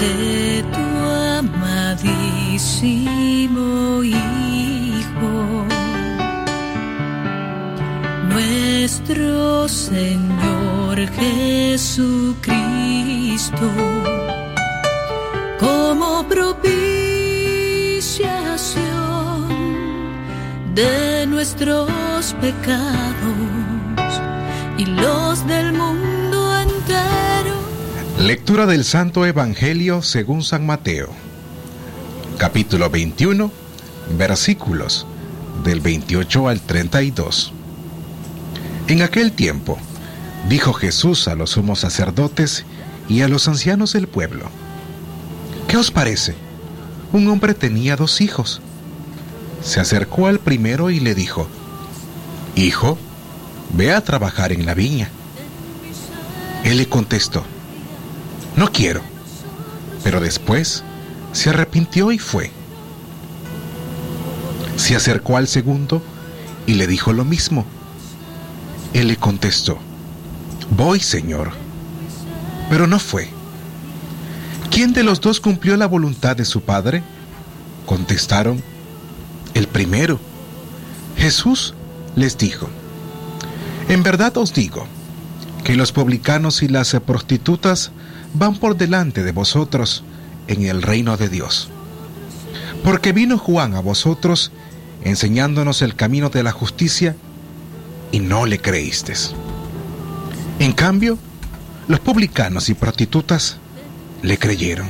de tu amadísimo Hijo, nuestro Señor Jesucristo, como propiciación de nuestros pecados y los del mundo. Lectura del Santo Evangelio según San Mateo, capítulo 21, versículos del 28 al 32. En aquel tiempo, dijo Jesús a los sumos sacerdotes y a los ancianos del pueblo, ¿qué os parece? Un hombre tenía dos hijos. Se acercó al primero y le dijo, Hijo, ve a trabajar en la viña. Él le contestó, no quiero. Pero después se arrepintió y fue. Se acercó al segundo y le dijo lo mismo. Él le contestó, voy, Señor. Pero no fue. ¿Quién de los dos cumplió la voluntad de su padre? Contestaron, el primero. Jesús les dijo, en verdad os digo que los publicanos y las prostitutas van por delante de vosotros en el reino de Dios. Porque vino Juan a vosotros enseñándonos el camino de la justicia y no le creísteis. En cambio, los publicanos y prostitutas le creyeron.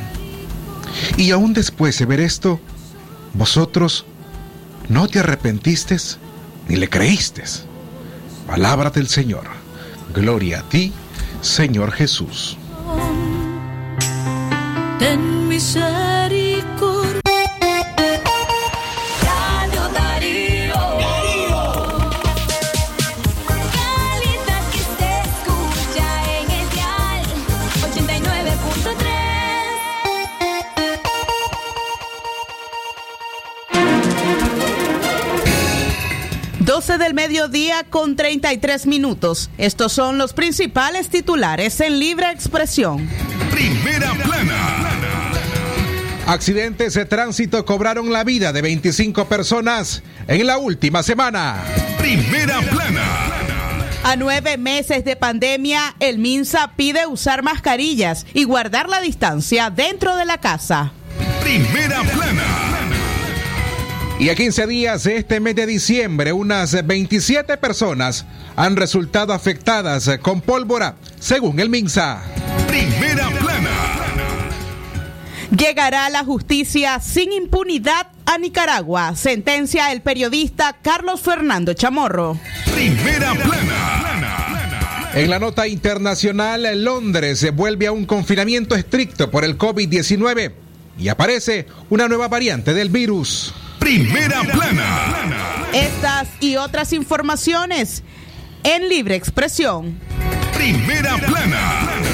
Y aún después de ver esto, vosotros no te arrepentisteis ni le creísteis. Palabra del Señor. Gloria a ti, Señor Jesús. Ten misericordia. Radio Darío. Calidad que se escucha en el dial 89.3. 12 del mediodía con 33 minutos. Estos son los principales titulares en libre expresión. Primera plana. Accidentes de tránsito cobraron la vida de 25 personas en la última semana. Primera plana. A nueve meses de pandemia, el MINSA pide usar mascarillas y guardar la distancia dentro de la casa. Primera plana. Y a 15 días de este mes de diciembre, unas 27 personas han resultado afectadas con pólvora, según el MINSA. Primera plana. Llegará la justicia sin impunidad a Nicaragua, sentencia el periodista Carlos Fernando Chamorro. Primera plana. En la nota internacional, Londres se vuelve a un confinamiento estricto por el COVID-19 y aparece una nueva variante del virus. Primera plana. Estas y otras informaciones en libre expresión. Primera plana.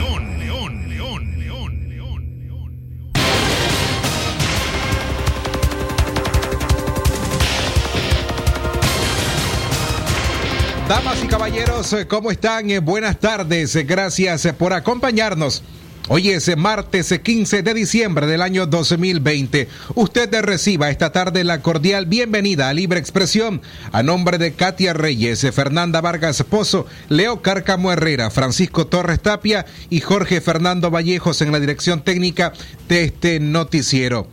Damas y caballeros, ¿cómo están? Eh, Buenas tardes, gracias por acompañarnos. Hoy es martes 15 de diciembre del año 2020. Usted reciba esta tarde la cordial bienvenida a Libre Expresión a nombre de Katia Reyes, Fernanda Vargas Pozo, Leo Cárcamo Herrera, Francisco Torres Tapia y Jorge Fernando Vallejos en la dirección técnica de este noticiero.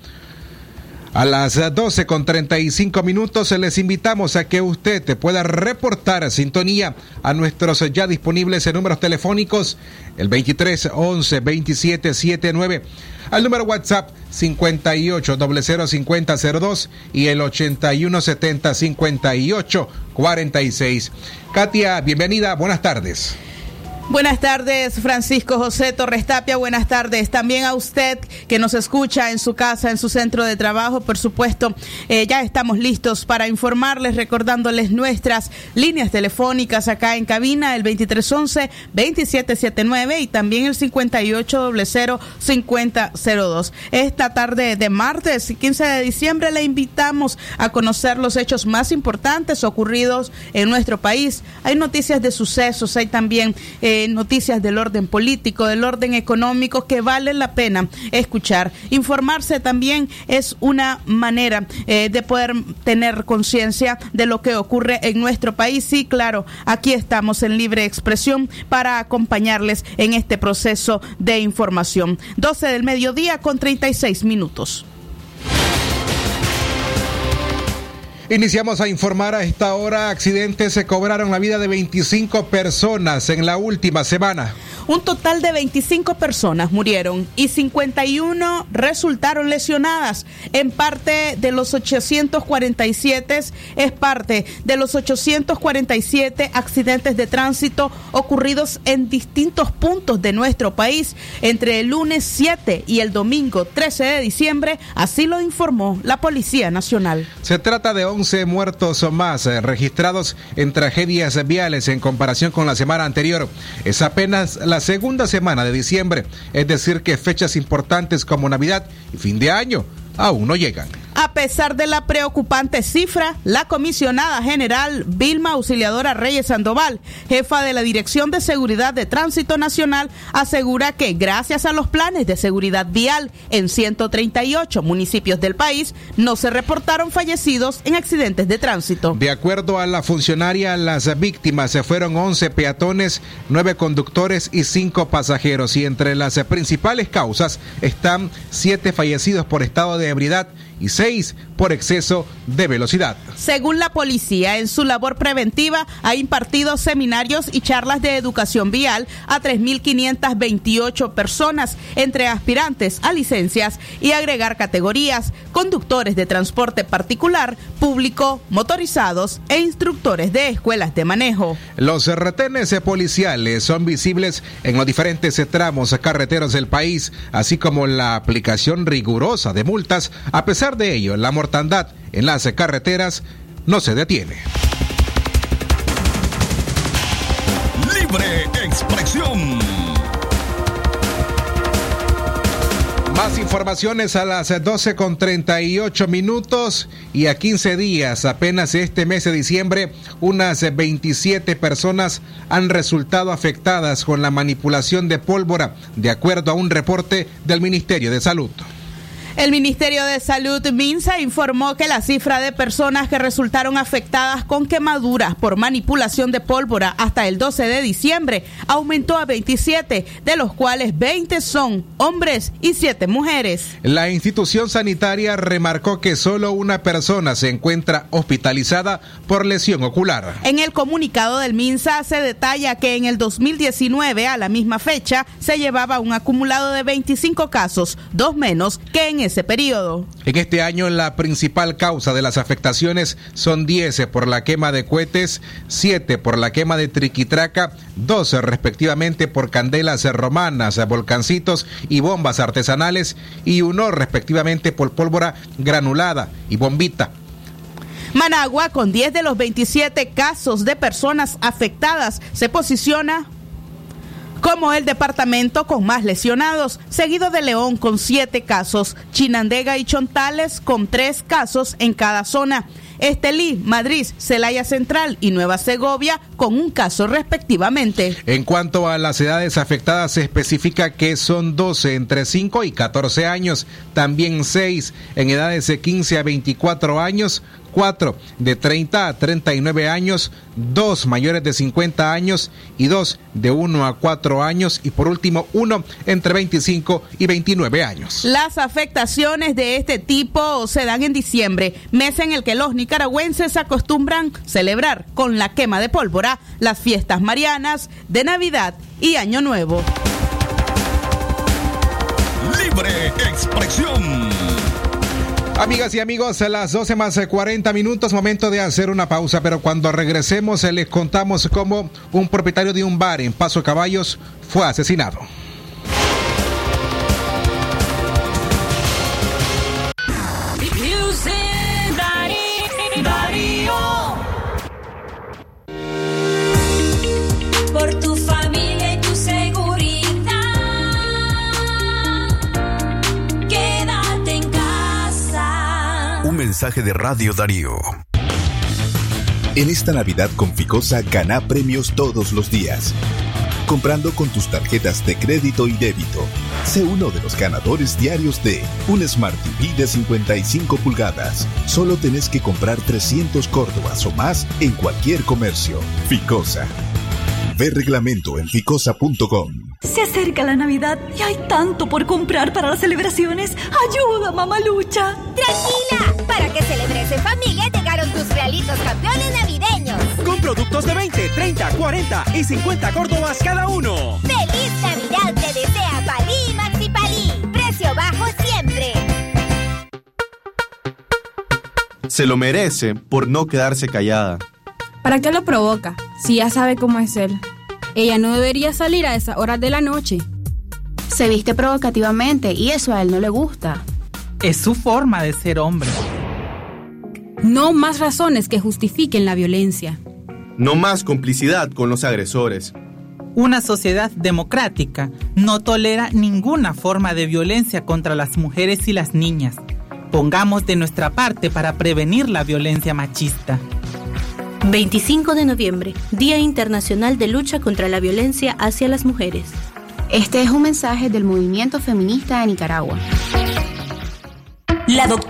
A las 12 con 35 minutos les invitamos a que usted pueda reportar sintonía a nuestros ya disponibles números telefónicos, el 23 11 27 79, al número WhatsApp 58 005002 y el 81 70 58 46. Katia, bienvenida, buenas tardes. Buenas tardes, Francisco José Torres Tapia. Buenas tardes también a usted que nos escucha en su casa, en su centro de trabajo. Por supuesto, eh, ya estamos listos para informarles, recordándoles nuestras líneas telefónicas acá en cabina, el 2311-2779 y también el 5800-5002. Esta tarde de martes, 15 de diciembre, le invitamos a conocer los hechos más importantes ocurridos en nuestro país. Hay noticias de sucesos, hay también... Eh, noticias del orden político, del orden económico que vale la pena escuchar. Informarse también es una manera eh, de poder tener conciencia de lo que ocurre en nuestro país. Sí, claro, aquí estamos en libre expresión para acompañarles en este proceso de información. 12 del mediodía con 36 minutos. Iniciamos a informar a esta hora. Accidentes se cobraron la vida de 25 personas en la última semana. Un total de 25 personas murieron y 51 resultaron lesionadas. En parte de los 847 es parte de los 847 accidentes de tránsito ocurridos en distintos puntos de nuestro país entre el lunes 7 y el domingo 13 de diciembre, así lo informó la Policía Nacional. Se trata de 11 muertos o más eh, registrados en tragedias viales en comparación con la semana anterior. Es apenas la segunda semana de diciembre, es decir, que fechas importantes como Navidad y fin de año aún no llegan. A pesar de la preocupante cifra, la comisionada general Vilma Auxiliadora Reyes Sandoval, jefa de la Dirección de Seguridad de Tránsito Nacional, asegura que gracias a los planes de seguridad vial en 138 municipios del país, no se reportaron fallecidos en accidentes de tránsito. De acuerdo a la funcionaria, las víctimas se fueron 11 peatones, 9 conductores y 5 pasajeros y entre las principales causas están 7 fallecidos por estado de ebriedad y seis por exceso de velocidad. Según la policía, en su labor preventiva ha impartido seminarios y charlas de educación vial a 3.528 personas, entre aspirantes a licencias y agregar categorías, conductores de transporte particular, público, motorizados e instructores de escuelas de manejo. Los retenes policiales son visibles en los diferentes tramos carreteros del país, así como la aplicación rigurosa de multas. A pesar de ello, la mortandad en las carreteras no se detiene. Libre expresión. Más informaciones a las 12 con 38 minutos y a 15 días, apenas este mes de diciembre, unas 27 personas han resultado afectadas con la manipulación de pólvora, de acuerdo a un reporte del Ministerio de Salud. El Ministerio de Salud Minsa informó que la cifra de personas que resultaron afectadas con quemaduras por manipulación de pólvora hasta el 12 de diciembre aumentó a 27, de los cuales 20 son hombres y 7 mujeres. La institución sanitaria remarcó que solo una persona se encuentra hospitalizada por lesión ocular. En el comunicado del MINSA se detalla que en el 2019, a la misma fecha, se llevaba un acumulado de 25 casos, dos menos que en ese periodo. En este año la principal causa de las afectaciones son 10 por la quema de cohetes, 7 por la quema de triquitraca, 12 respectivamente por candelas romanas, volcancitos y bombas artesanales y uno respectivamente por pólvora granulada y bombita. Managua, con 10 de los 27 casos de personas afectadas, se posiciona como el departamento con más lesionados, seguido de León con siete casos, Chinandega y Chontales con tres casos en cada zona. Estelí, Madrid, Celaya Central y Nueva Segovia con un caso respectivamente. En cuanto a las edades afectadas, se especifica que son 12 entre 5 y 14 años, también 6 en edades de 15 a 24 años, 4 de 30 a 39 años, 2 mayores de 50 años y 2 de 1 a 4 años y por último 1 entre 25 y 29 años. Las afectaciones de este tipo se dan en diciembre, mes en el que los nicaragüenses acostumbran celebrar con la quema de pólvora las fiestas marianas de Navidad y Año Nuevo. Libre expresión. Amigas y amigos, a las 12 más 40 minutos, momento de hacer una pausa, pero cuando regresemos eh, les contamos cómo un propietario de un bar en Paso Caballos fue asesinado. Mensaje de Radio Darío. En esta Navidad con Ficosa gana premios todos los días. Comprando con tus tarjetas de crédito y débito. Sé uno de los ganadores diarios de un Smart TV de 55 pulgadas. Solo tenés que comprar 300 córdobas o más en cualquier comercio. Ficosa. Ve reglamento en ficosa.com. Se acerca la Navidad y hay tanto por comprar para las celebraciones. ¡Ayuda, mamalucha! Tranquila, para que celebres en familia llegaron tus realitos campeones navideños. Con productos de 20, 30, 40 y 50 córdobas cada uno. ¡Feliz Navidad te desea Palí y Maxi Palí! Precio bajo siempre. Se lo merece por no quedarse callada. ¿Para qué lo provoca? Si ya sabe cómo es él. Ella no debería salir a esas horas de la noche. Se viste provocativamente y eso a él no le gusta. Es su forma de ser hombre. No más razones que justifiquen la violencia. No más complicidad con los agresores. Una sociedad democrática no tolera ninguna forma de violencia contra las mujeres y las niñas. Pongamos de nuestra parte para prevenir la violencia machista. 25 de noviembre, Día Internacional de Lucha contra la Violencia hacia las Mujeres. Este es un mensaje del movimiento feminista de Nicaragua. La doctora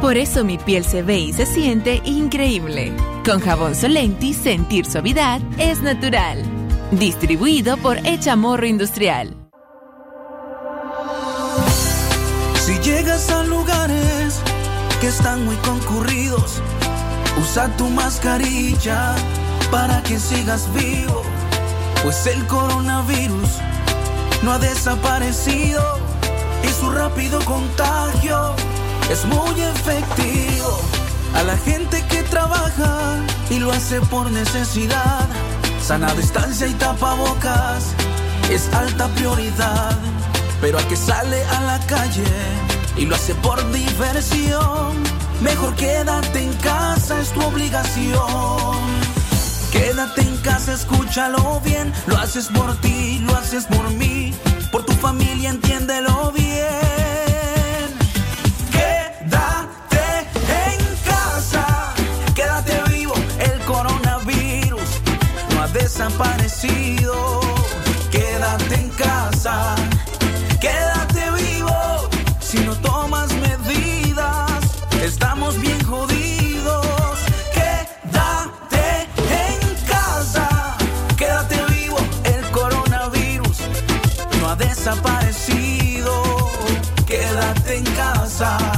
Por eso mi piel se ve y se siente increíble. Con jabón Solenti, sentir suavidad es natural. Distribuido por Echamorro Industrial. Si llegas a lugares que están muy concurridos, usa tu mascarilla para que sigas vivo, pues el coronavirus no ha desaparecido y su rápido contagio es muy efectivo. A la gente que trabaja y lo hace por necesidad, sana distancia y tapabocas es alta prioridad. Pero al que sale a la calle y lo hace por diversión, mejor quédate en casa, es tu obligación. Quédate en casa, escúchalo bien, lo haces por ti, lo haces por mí, por tu familia, entiéndelo bien. Quédate en casa, quédate vivo. Si no tomas medidas, estamos bien jodidos. Quédate en casa, quédate vivo. El coronavirus no ha desaparecido. Quédate en casa.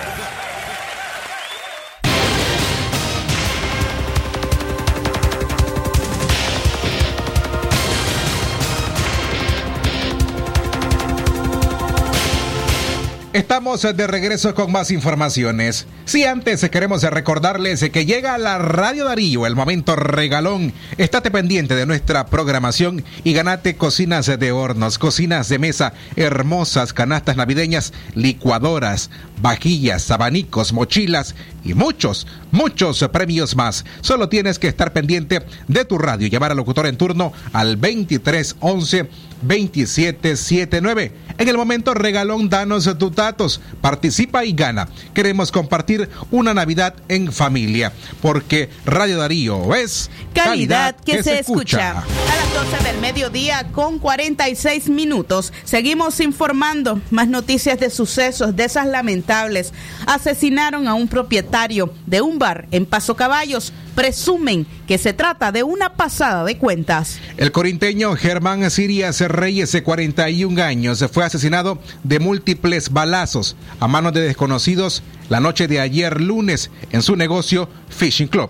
Estamos de regreso con más informaciones. Si antes queremos recordarles que llega a la Radio Darío el momento regalón. Estate pendiente de nuestra programación y ganate cocinas de hornos, cocinas de mesa, hermosas canastas navideñas, licuadoras, vajillas, abanicos, mochilas y muchos, muchos premios más. Solo tienes que estar pendiente de tu radio y llamar al locutor en turno al 2311 2779. En el momento regalón, danos tus datos, participa y gana. Queremos compartir una Navidad en familia, porque Radio Darío es Calidad que, se, escucha. A las 12 del mediodía con 46 minutos. Seguimos informando más noticias de sucesos de esas lamentables. Asesinaron a un propietario de un bar en Paso Caballos. Presumen que se trata de una pasada de cuentas. El corinteño Germán Sirias Reyes, de 41 años, fue asesinado de múltiples balazos a manos de desconocidos la noche de ayer lunes en su negocio Fishing Club.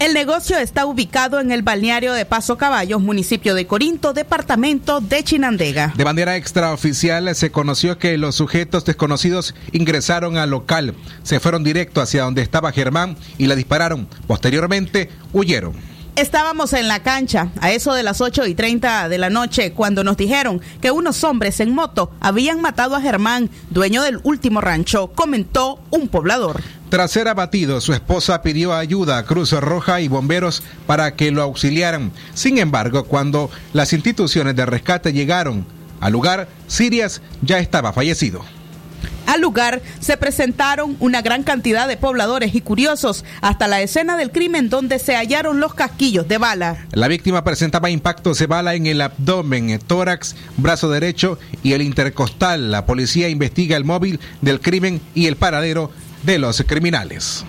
El negocio está ubicado en el balneario de Paso Caballos, municipio de Corinto, departamento de Chinandega. De manera extraoficial se conoció que los sujetos desconocidos ingresaron al local, se fueron directo hacia donde estaba Germán y le dispararon. Posteriormente huyeron. Estábamos en la cancha a eso de las 8 y 30 de la noche cuando nos dijeron que unos hombres en moto habían matado a Germán, dueño del último rancho, comentó un poblador. Tras ser abatido, su esposa pidió ayuda a Cruz Roja y bomberos para que lo auxiliaran. Sin embargo, cuando las instituciones de rescate llegaron al lugar, Sirias ya estaba fallecido. Al lugar se presentaron una gran cantidad de pobladores y curiosos hasta la escena del crimen donde se hallaron los casquillos de bala. La víctima presentaba impactos de bala en el abdomen, tórax, brazo derecho y el intercostal. La policía investiga el móvil del crimen y el paradero de los criminales.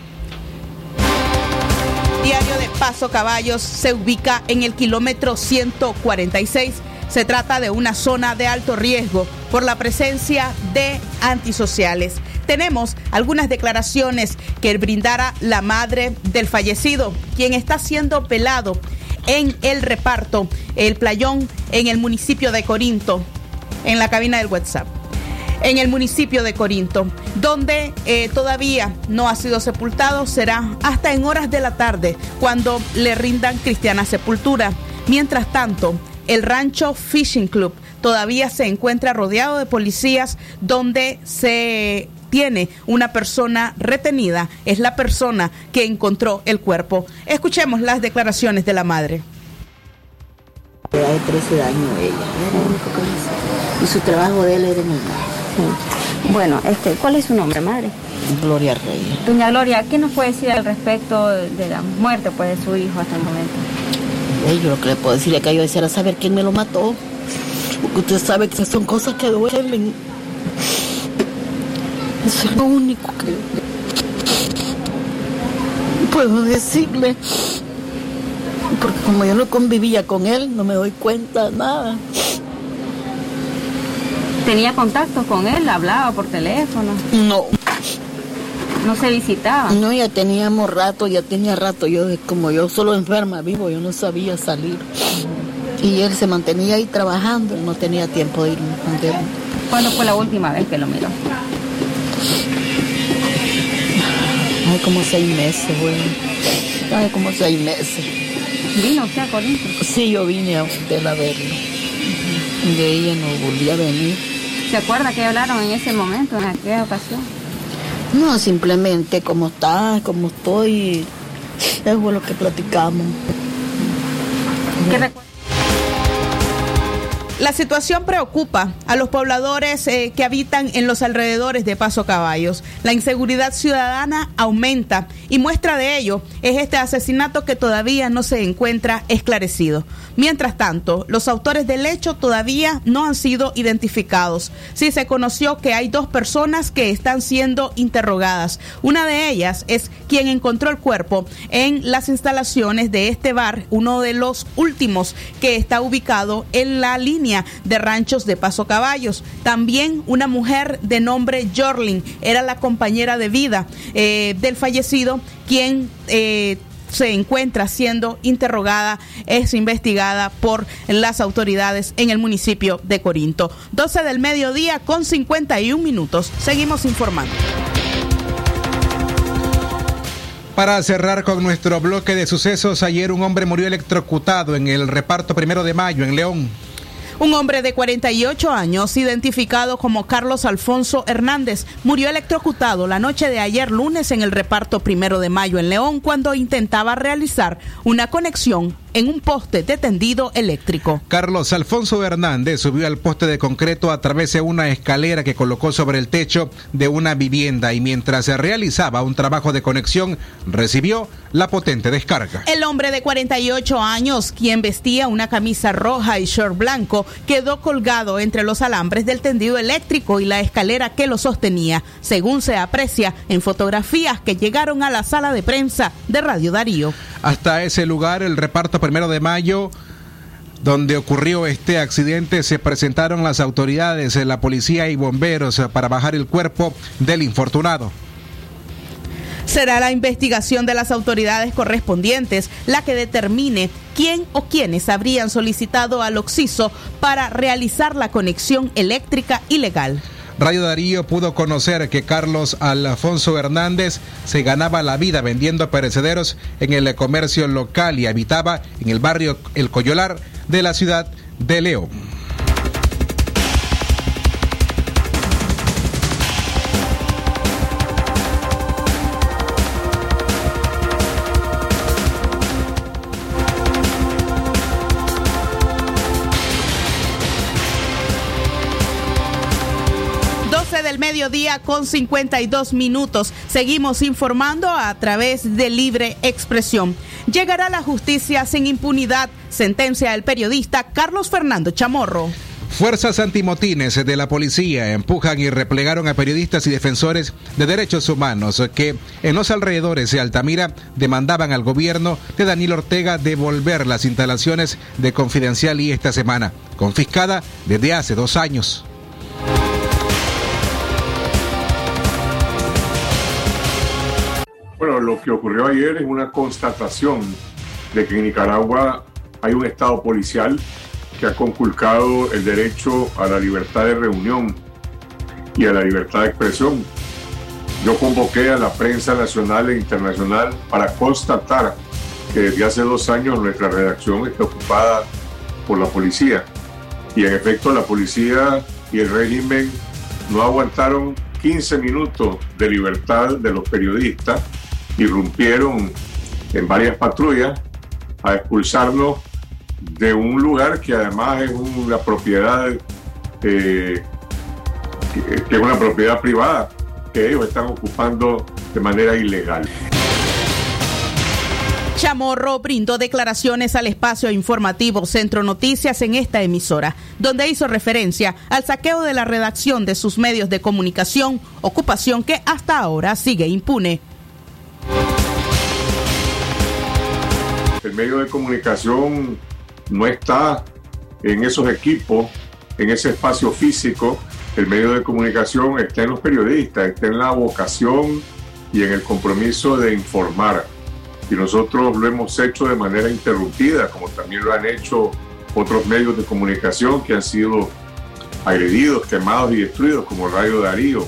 Diario de Paso Caballos se ubica en el kilómetro 146 se trata de una zona de alto riesgo por la presencia de antisociales. Tenemos algunas declaraciones que brindara la madre del fallecido, quien está siendo pelado en el reparto, el playón en el municipio de Corinto, en la cabina del WhatsApp en el municipio de Corinto, donde eh, todavía no ha sido sepultado, será hasta en horas de la tarde cuando le rindan cristiana sepultura. Mientras tanto, el rancho Fishing Club todavía se encuentra rodeado de policías donde se tiene una persona retenida, es la persona que encontró el cuerpo. Escuchemos las declaraciones de la madre. Hay 13 años ella, y su trabajo de él era en el mar. Bueno, este, ¿cuál es su nombre, madre? Gloria Reyes. Doña Gloria, ¿qué nos puede decir al respecto de la muerte pues, de su hijo hasta el momento? Yo lo que le puedo decir es que yo deseara saber quién me lo mató. Porque usted sabe que son cosas que duelen. Eso es lo único que puedo decirle. Porque como yo no convivía con él, no me doy cuenta de nada. ¿Tenía contacto con él? ¿Hablaba por teléfono? No. ¿No se visitaba? No, ya teníamos rato, ya tenía rato. Yo, como yo solo enferma vivo, yo no sabía salir. Y él se mantenía ahí trabajando, no tenía tiempo de ir él. ¿Cuándo fue la última vez que lo miró? Hay como seis meses, bueno. Hay como seis meses. ¿Vino usted a Corinto? Sí, yo vine a usted a verlo. De ella no volví a venir. ¿Se acuerda que hablaron en ese momento, en aquella ocasión? No, simplemente como está, como estoy, eso fue lo que platicamos. La situación preocupa a los pobladores eh, que habitan en los alrededores de Paso Caballos. La inseguridad ciudadana aumenta y muestra de ello es este asesinato que todavía no se encuentra esclarecido. Mientras tanto, los autores del hecho todavía no han sido identificados. Sí se conoció que hay dos personas que están siendo interrogadas. Una de ellas es quien encontró el cuerpo en las instalaciones de este bar, uno de los últimos que está ubicado en la línea de ranchos de Paso Caballos. También una mujer de nombre Jorlin era la compañera de vida eh, del fallecido, quien... Eh, se encuentra siendo interrogada, es investigada por las autoridades en el municipio de Corinto. 12 del mediodía con 51 minutos. Seguimos informando. Para cerrar con nuestro bloque de sucesos, ayer un hombre murió electrocutado en el reparto primero de mayo en León. Un hombre de 48 años, identificado como Carlos Alfonso Hernández, murió electrocutado la noche de ayer lunes en el reparto primero de mayo en León cuando intentaba realizar una conexión en un poste de tendido eléctrico. Carlos Alfonso Hernández subió al poste de concreto a través de una escalera que colocó sobre el techo de una vivienda y mientras se realizaba un trabajo de conexión recibió la potente descarga. El hombre de 48 años, quien vestía una camisa roja y short blanco, quedó colgado entre los alambres del tendido eléctrico y la escalera que lo sostenía, según se aprecia en fotografías que llegaron a la sala de prensa de Radio Darío. Hasta ese lugar, el reparto primero de mayo donde ocurrió este accidente se presentaron las autoridades, la policía y bomberos para bajar el cuerpo del infortunado. Será la investigación de las autoridades correspondientes la que determine quién o quiénes habrían solicitado al Oxiso para realizar la conexión eléctrica ilegal. Radio Darío pudo conocer que Carlos Alfonso Hernández se ganaba la vida vendiendo perecederos en el comercio local y habitaba en el barrio El Coyolar de la ciudad de León. Mediodía con 52 minutos. Seguimos informando a través de libre expresión. Llegará la justicia sin impunidad, sentencia el periodista Carlos Fernando Chamorro. Fuerzas antimotines de la policía empujan y replegaron a periodistas y defensores de derechos humanos que en los alrededores de Altamira demandaban al gobierno de Daniel Ortega devolver las instalaciones de Confidencial y esta semana, confiscada desde hace dos años. Bueno, lo que ocurrió ayer es una constatación de que en Nicaragua hay un Estado policial que ha conculcado el derecho a la libertad de reunión y a la libertad de expresión. Yo convoqué a la prensa nacional e internacional para constatar que desde hace dos años nuestra redacción está ocupada por la policía. Y en efecto la policía y el régimen no aguantaron 15 minutos de libertad de los periodistas, irrumpieron en varias patrullas a expulsarnos de un lugar que además es una propiedad, eh, que, es una propiedad privada que ellos están ocupando de manera ilegal. Chamorro brindó declaraciones al espacio informativo Centro Noticias en esta emisora, donde hizo referencia al saqueo de la redacción de sus medios de comunicación, ocupación que hasta ahora sigue impune. El medio de comunicación no está en esos equipos, en ese espacio físico. El medio de comunicación está en los periodistas, está en la vocación y en el compromiso de informar. Y nosotros lo hemos hecho de manera interrumpida, como también lo han hecho otros medios de comunicación que han sido agredidos, quemados y destruidos, como Radio Darío,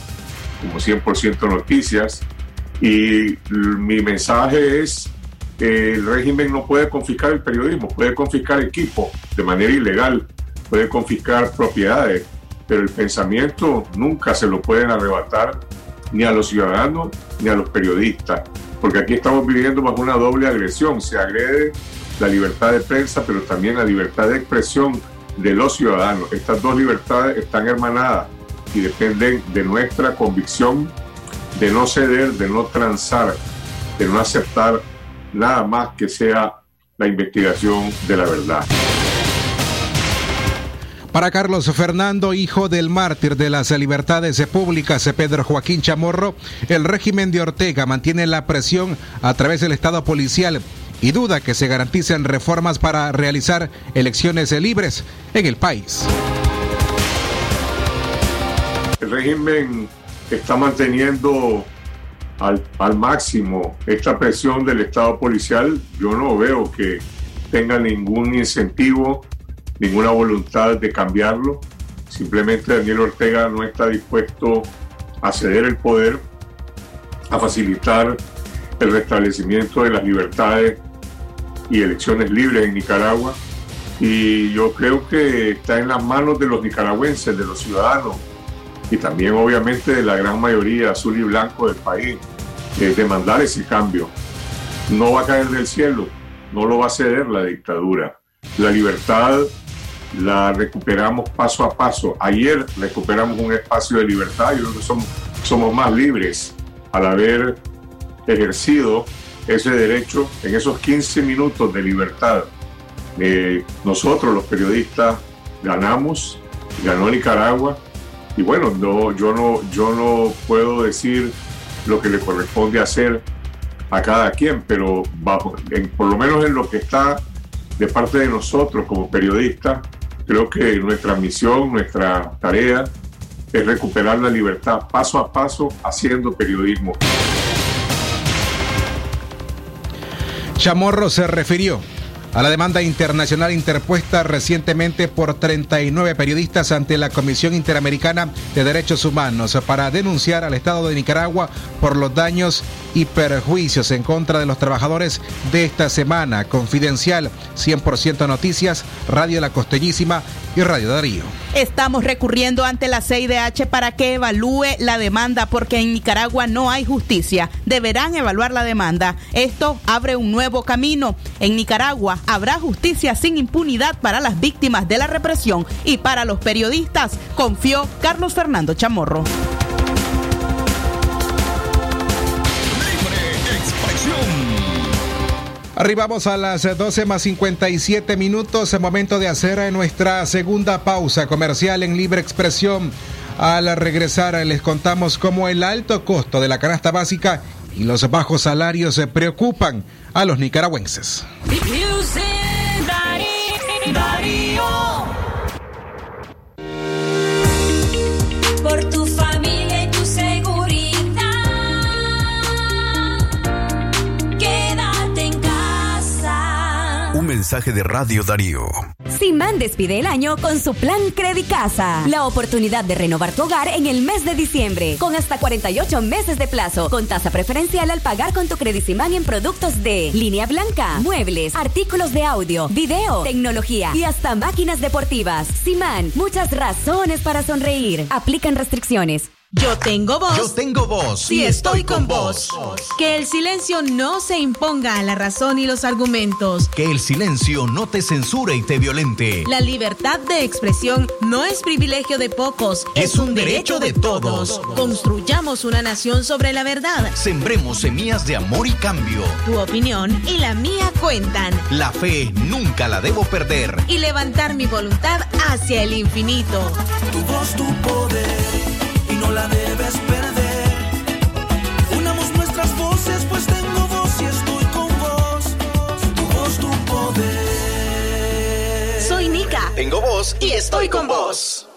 como 100% Noticias. Y mi mensaje es el régimen no puede confiscar el periodismo, puede confiscar equipos de manera ilegal, puede confiscar propiedades, pero el pensamiento nunca se lo pueden arrebatar ni a los ciudadanos ni a los periodistas, porque aquí estamos viviendo bajo una doble agresión, se agrede la libertad de prensa, pero también la libertad de expresión de los ciudadanos. Estas dos libertades están hermanadas y dependen de nuestra convicción de no ceder, de no transar, de no aceptar nada más que sea la investigación de la verdad. Para Carlos Fernando, hijo del mártir de las libertades públicas, Pedro Joaquín Chamorro, el régimen de Ortega mantiene la presión a través del Estado policial y duda que se garanticen reformas para realizar elecciones libres en el país. El régimen está manteniendo al, al, máximo esta presión del Estado policial. Yo no veo que tenga ningún incentivo, ninguna voluntad de cambiarlo. Simplemente Daniel Ortega no está dispuesto a ceder el poder, a facilitar el restablecimiento de las libertades y elecciones libres en Nicaragua. Y yo creo que está en las manos de los nicaragüenses, de los ciudadanos, y también obviamente de la gran mayoría azul y blanco del país, es demandar ese cambio. No va a caer del cielo, no lo va a ceder la dictadura. La libertad la recuperamos paso a paso. Ayer recuperamos un espacio de libertad y creo que somos, somos más libres al haber ejercido ese derecho en esos 15 minutos de libertad. Eh, nosotros los periodistas ganamos, ganó Nicaragua y bueno, no, yo, no, yo no puedo decir lo que le corresponde hacer a cada quien, pero por lo menos en lo que está de parte de nosotros como periodistas, creo que nuestra misión, nuestra tarea es recuperar la libertad paso a paso haciendo periodismo. Chamorro se refirió a la demanda internacional interpuesta recientemente por 39 periodistas ante la Comisión Interamericana de Derechos Humanos para denunciar al Estado de Nicaragua por los daños y perjuicios en contra de los trabajadores de esta semana. Confidencial, 100% Noticias, Radio La Costellísima y Radio Darío. Estamos recurriendo ante la CIDH para que evalúe la demanda porque en Nicaragua no hay justicia. Deberán evaluar la demanda. Esto abre un nuevo camino. En Nicaragua habrá justicia sin impunidad para las víctimas de la represión y para los periodistas, confió Carlos Fernando Chamorro. Arribamos a las 12 más 57 minutos, momento de hacer nuestra segunda pausa comercial en libre expresión. Al regresar les contamos cómo el alto costo de la canasta básica y los bajos salarios se preocupan a los nicaragüenses. Mensaje de Radio Darío. Simán despide el año con su plan Casa. La oportunidad de renovar tu hogar en el mes de diciembre, con hasta 48 meses de plazo, con tasa preferencial al pagar con tu Simán en productos de línea blanca, muebles, artículos de audio, video, tecnología y hasta máquinas deportivas. Simán, muchas razones para sonreír. Aplican restricciones. Yo tengo voz. Yo tengo voz. Si estoy con vos. Que el silencio no se imponga a la razón y los argumentos. Que el silencio no te censure y te violente. La libertad de expresión no es privilegio de pocos, es, un derecho, de todos. Construyamos una nación sobre la verdad. Sembremos semillas de amor y cambio. Tu opinión y la mía cuentan. La fe nunca la debo perder. Y levantar mi voluntad hacia el infinito. Tu voz, tu poder la debes perder. Unamos nuestras voces, pues tengo voz y estoy con vos. Tu voz, tu poder. Soy Nika. Tengo voz y estoy con vos.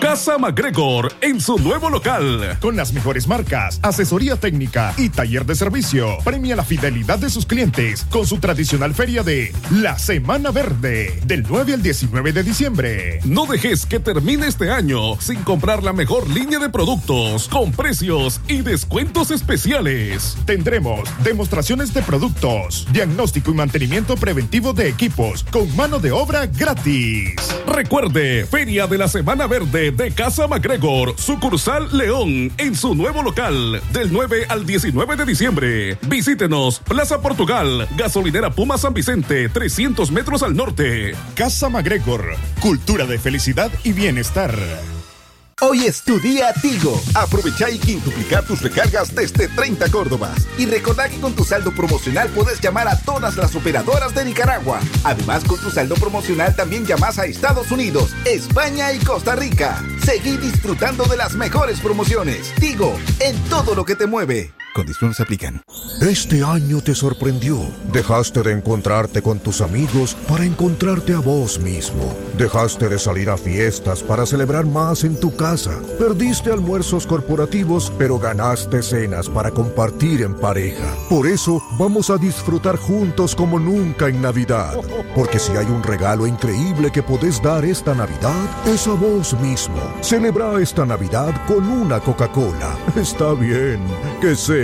Casa MacGregor en su nuevo local. Con las mejores marcas, asesoría técnica y taller de servicio. Premia la fidelidad de sus clientes con su tradicional feria de La Semana Verde del 9 al 19 de diciembre. No dejes que termine este año sin comprar la mejor línea de productos con precios y descuentos especiales. Tendremos demostraciones de productos, diagnóstico y mantenimiento preventivo de equipos con mano de obra gratis. Recuerde, Feria de la Semana Verde de Casa MacGregor, sucursal León, en su nuevo local, del 9 al 19 de diciembre. Visítenos, Plaza Portugal, gasolinera Puma San Vicente, 300 metros al norte. Casa MacGregor, cultura de felicidad y bienestar. Hoy es tu día Tigo. Aprovecha y quintuplicar tus recargas desde 30 Córdobas. Y recordá que con tu saldo promocional puedes llamar a todas las operadoras de Nicaragua. Además, con tu saldo promocional también llamas a Estados Unidos, España y Costa Rica. Seguí disfrutando de las mejores promociones. Tigo, en todo lo que te mueve. Condiciones aplican. Este año te sorprendió. Dejaste de encontrarte con tus amigos para encontrarte a vos mismo. Dejaste de salir a fiestas para celebrar más en tu casa. Perdiste almuerzos corporativos, pero ganaste cenas para compartir en pareja. Por eso vamos a disfrutar juntos como nunca en Navidad. Porque si hay un regalo increíble que podés dar esta Navidad, es a vos mismo. Celebra esta Navidad con una Coca-Cola. Está bien, que sea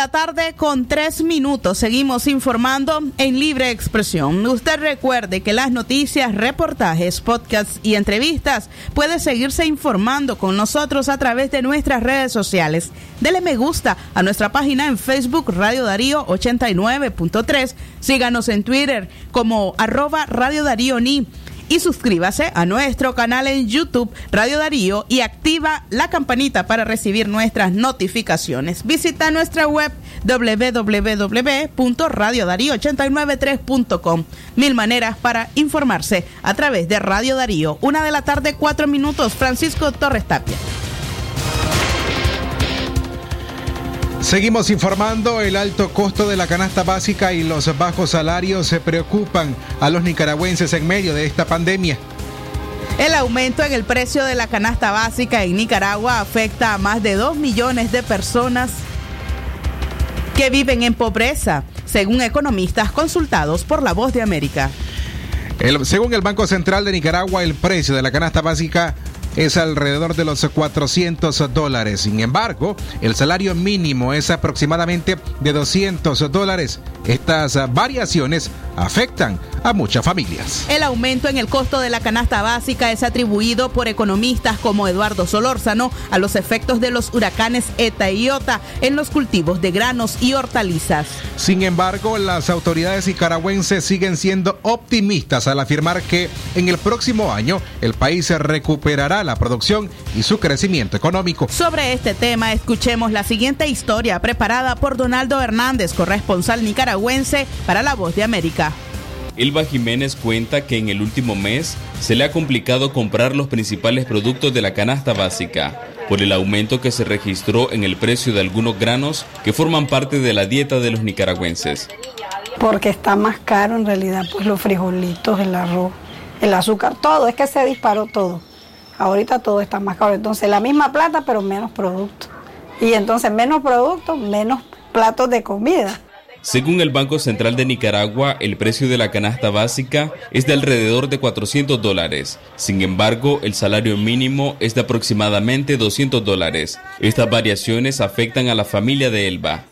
la tarde con tres minutos. Seguimos informando en libre expresión. Usted recuerde que las noticias, reportajes, podcasts y entrevistas puede seguirse informando con nosotros a través de nuestras redes sociales. Dele me gusta a nuestra página en Facebook Radio Darío 89.3. Síganos en Twitter como arroba Radio Darío Ni y suscríbase a nuestro canal en YouTube Radio Darío y activa la campanita para recibir nuestras notificaciones. Visita nuestra web www.radiodarío893.com. Mil maneras para informarse a través de Radio Darío. Una de la tarde, cuatro minutos. Francisco Torres Tapia. Seguimos informando, el alto costo de la canasta básica y los bajos salarios se preocupan a los nicaragüenses en medio de esta pandemia. El aumento en el precio de la canasta básica en Nicaragua afecta a más de 2 millones de personas que viven en pobreza, según economistas consultados por La Voz de América. El, según el Banco Central de Nicaragua, el precio de la canasta básica es alrededor de los 400 dólares. Sin embargo, el salario mínimo es aproximadamente de 200 dólares Estas variaciones afectan a muchas familias. El aumento en el costo de la canasta básica es atribuido por economistas como Eduardo Solórzano a los efectos de los huracanes ETA y IOTA en los cultivos de granos y hortalizas. Sin embargo, las autoridades nicaragüenses siguen siendo optimistas al afirmar que en el próximo año el país recuperará la producción y su crecimiento económico. Sobre este tema, escuchemos la siguiente historia preparada por Donaldo Hernández, corresponsal nicaragüense para La Voz de América. Elba Jiménez cuenta que en el último mes se le ha complicado comprar los principales productos de la canasta básica por el aumento que se registró en el precio de algunos granos que forman parte de la dieta de los nicaragüenses. Porque está más caro en realidad, pues los frijolitos, el arroz, el azúcar, todo, es que se disparó todo. Ahorita todo está más caro, entonces la misma plata pero menos producto. Y entonces menos producto, menos platos de comida. Según el Banco Central de Nicaragua, el precio de la canasta básica es de alrededor de 400 dólares. Sin embargo, el salario mínimo es de aproximadamente 200 dólares. Estas variaciones afectan a la familia de Elba.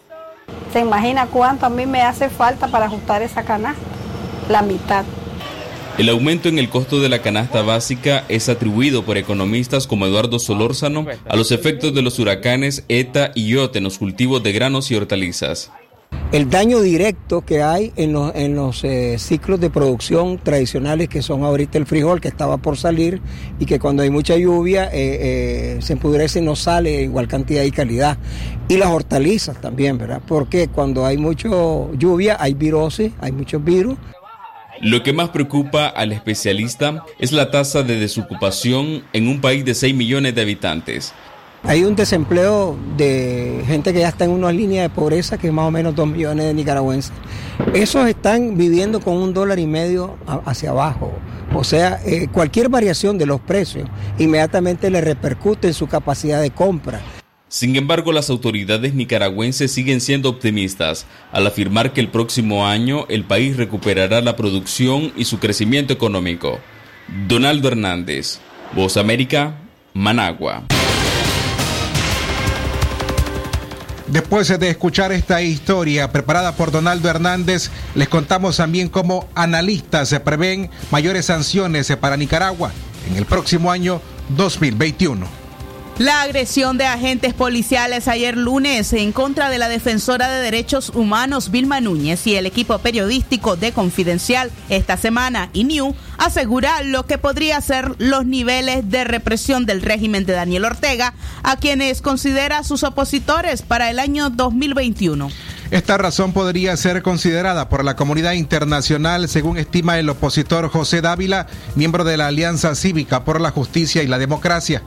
¿Se imagina cuánto a mí me hace falta para ajustar esa canasta? La mitad. El aumento en el costo de la canasta básica es atribuido por economistas como Eduardo Solórzano a los efectos de los huracanes ETA y IOT en los cultivos de granos y hortalizas el daño directo que hay en los, en los eh, ciclos de producción tradicionales que son ahorita el frijol que estaba por salir y que cuando hay mucha lluvia eh, eh, se empudrece y no sale igual cantidad y calidad. Y las hortalizas también, ¿verdad? Porque cuando hay mucha lluvia hay virosis, hay muchos virus. Lo que más preocupa al especialista es la tasa de desocupación en un país de 6 millones de habitantes. Hay un desempleo de gente que ya está en una línea de pobreza, que es más o menos 2 millones de nicaragüenses. Esos están viviendo con un dólar y medio hacia abajo. O sea, eh, cualquier variación de los precios inmediatamente le repercute en su capacidad de compra. Sin embargo, las autoridades nicaragüenses siguen siendo optimistas al afirmar que el próximo año el país recuperará la producción y su crecimiento económico. Donaldo Hernández, Voz América, Managua. Después de escuchar esta historia preparada por Donaldo Hernández, les contamos también cómo analistas se prevén mayores sanciones para Nicaragua en el próximo año 2021. La agresión de agentes policiales ayer lunes en contra de la defensora de derechos humanos Vilma Núñez y el equipo periodístico de Confidencial esta semana y New asegura lo que podría ser los niveles de represión del régimen de Daniel Ortega a quienes considera sus opositores para el año 2021. Esta razón podría ser considerada por la comunidad internacional, según estima el opositor José Dávila, miembro de la Alianza Cívica por la Justicia y la Democracia.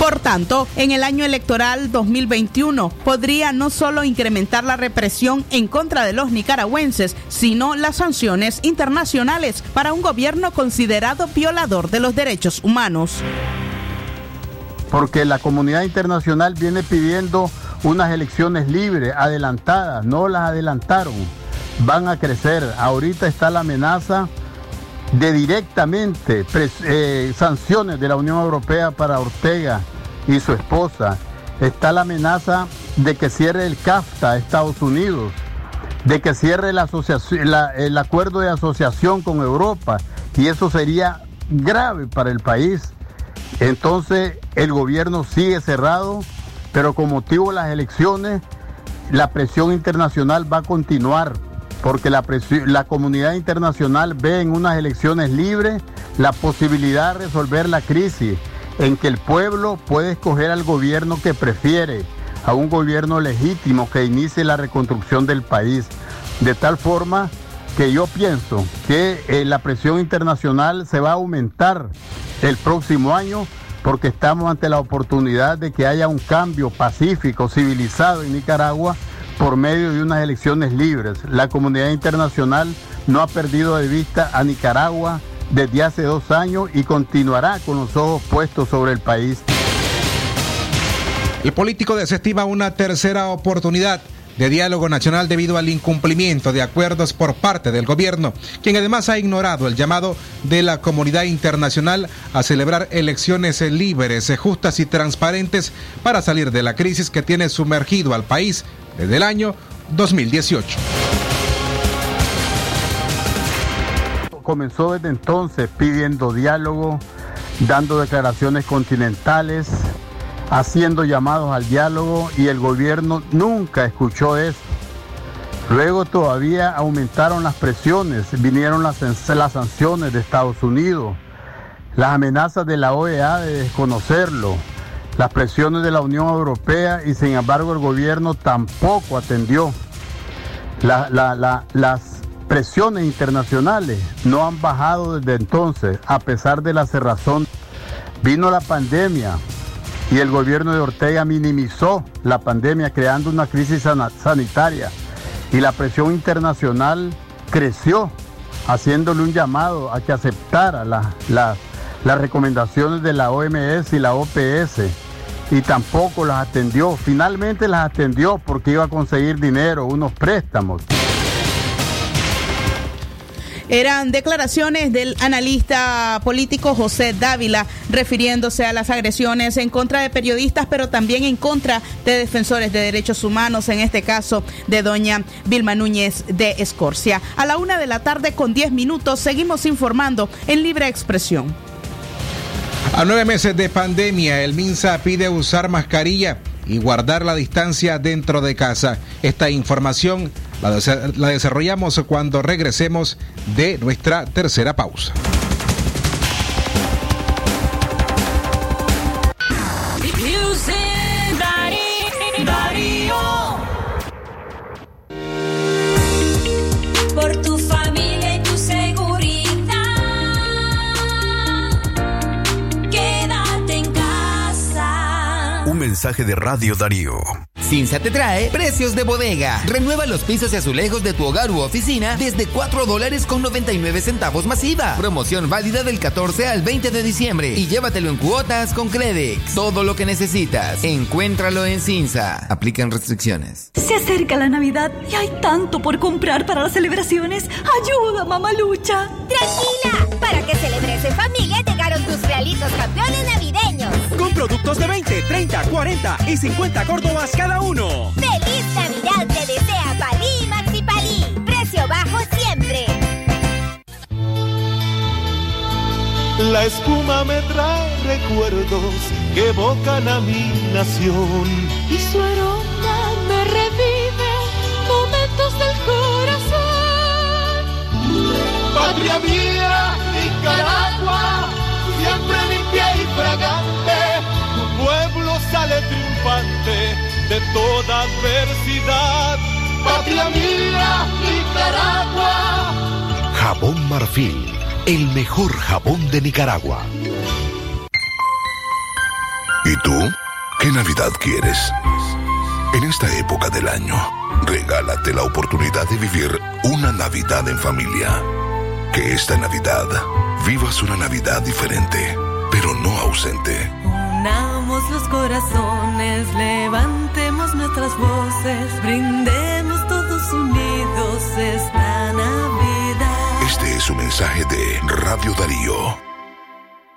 Por tanto, en el año electoral 2021 podría no solo incrementar la represión en contra de los nicaragüenses, sino las sanciones internacionales para un gobierno considerado violador de los derechos humanos. Porque la comunidad internacional viene pidiendo unas elecciones libres, adelantadas, no las adelantaron, van a crecer. Ahorita está la amenaza de directamente eh, sanciones de la Unión Europea para Ortega y su esposa. Está la amenaza de que cierre el CAFTA Estados Unidos, de que cierre la el acuerdo de asociación con Europa y eso sería grave para el país. Entonces el gobierno sigue cerrado, pero con motivo de las elecciones, la presión internacional va a continuar porque la, la comunidad internacional ve en unas elecciones libres la posibilidad de resolver la crisis, en que el pueblo puede escoger al gobierno que prefiere, a un gobierno legítimo que inicie la reconstrucción del país. De tal forma que yo pienso que eh, la presión internacional se va a aumentar el próximo año porque estamos ante la oportunidad de que haya un cambio pacífico, civilizado en Nicaragua por medio de unas elecciones libres. La comunidad internacional no ha perdido de vista a Nicaragua desde hace dos años y continuará con los ojos puestos sobre el país. El político desestima una tercera oportunidad de diálogo nacional debido al incumplimiento de acuerdos por parte del gobierno, quien además ha ignorado el llamado de la comunidad internacional a celebrar elecciones libres, justas y transparentes para salir de la crisis que tiene sumergido al país desde el año 2018. Comenzó desde entonces pidiendo diálogo, dando declaraciones continentales, haciendo llamados al diálogo y el gobierno nunca escuchó eso. Luego todavía aumentaron las presiones, vinieron las, las sanciones de Estados Unidos, las amenazas de la OEA de desconocerlo, las presiones de la Unión Europea y sin embargo el gobierno tampoco atendió. La- la- la- las presiones internacionales no han bajado desde entonces, a pesar de la cerrazón. Vino la pandemia y el gobierno de Ortega minimizó la pandemia creando una crisis sanitaria y la presión internacional creció, haciéndole un llamado a que aceptara la- la- las recomendaciones de la OMS y la OPS y tampoco las atendió. Finalmente las atendió porque iba a conseguir dinero, unos préstamos. Eran declaraciones del analista político José Dávila refiriéndose a las agresiones en contra de periodistas, pero también en contra de defensores de derechos humanos, en este caso de doña Vilma Núñez de Escorcia. A la una de la tarde con 10 minutos seguimos informando en Libre Expresión. A nueve meses de pandemia, el MINSA pide usar mascarilla y guardar la distancia dentro de casa. Esta información la, desa- la desarrollamos cuando regresemos de nuestra tercera pausa. Music Darío. Darío. Por tu familia y tu seguridad. Quédate en casa. Un mensaje de Radio Darío. Cinza te trae precios de bodega. Renueva los pisos y azulejos de tu hogar u oficina desde 4 dólares con 99 centavos masiva. Promoción válida del 14 al 20 de diciembre y llévatelo en cuotas con Credex. Todo lo que necesitas. Encuéntralo en Cinza. Aplican restricciones. Se acerca la Navidad y hay tanto por comprar para las celebraciones. Ayuda, mamalucha. Tranquila, para que celebres en familia llegaron tus realitos campeones navideños. Con productos de 20, 30, 40 y 50 córdobas cada uno. ¡Feliz Navidad te desea Palí Maxi Palí! Precio bajo siempre. La espuma me trae recuerdos que evocan a mi nación. Y su aroma me revive momentos del corazón. Patria mía, Nicaragua, siempre limpia y fragante. Tu pueblo sale triunfante de toda adversidad. Patria mía, Nicaragua. Jabón Marfil, el mejor jabón de Nicaragua. ¿Y tú? ¿Qué Navidad quieres? En esta época del año, regálate la oportunidad de vivir una Navidad en familia. Que esta Navidad vivas una Navidad diferente, pero no ausente. Unamos los corazones, levantemos nuestras voces, brindemos todos unidos esta Navidad. Este es un mensaje de Radio Darío.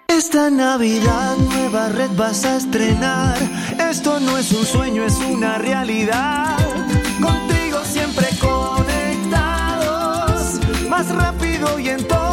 Esta Navidad nueva red vas a estrenar. Esto no es un sueño, es una realidad. Contigo siempre conectados, más rápido y en todos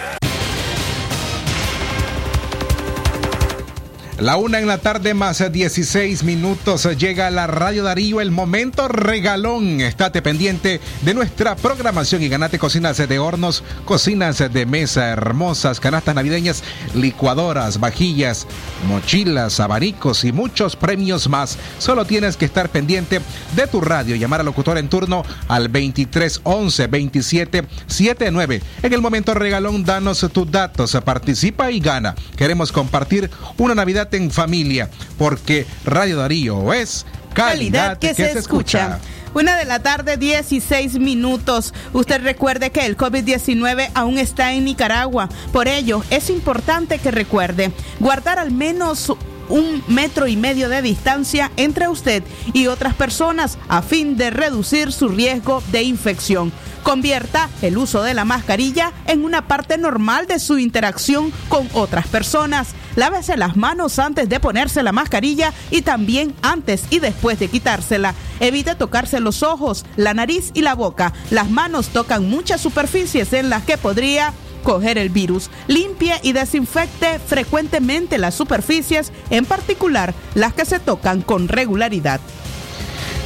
La una en la tarde más 16 minutos llega la Radio Darío, el momento regalón. Estate pendiente de nuestra programación y ganate cocinas de hornos, cocinas de mesa hermosas, canastas navideñas, licuadoras, vajillas, mochilas, abanicos y muchos premios más. Solo tienes que estar pendiente de tu radio, llamar al locutor en turno al 23 11 27 79. En el momento regalón, danos tus datos, participa y gana. Queremos compartir una Navidad en familia, porque Radio Darío es calidad, que, se, escucha. Una de la tarde, 16 minutos. Usted recuerde que el COVID-19 aún está en Nicaragua. Por ello, es importante que recuerde guardar al menos un metro y medio de distancia entre usted y otras personas a fin de reducir su riesgo de infección. Convierta el uso de la mascarilla en una parte normal de su interacción con otras personas. Lávese las manos antes de ponerse la mascarilla y también antes y después de quitársela. Evite tocarse los ojos, la nariz y la boca. Las manos tocan muchas superficies en las que podría coger el virus. Limpie y desinfecte frecuentemente las superficies, en particular las que se tocan con regularidad.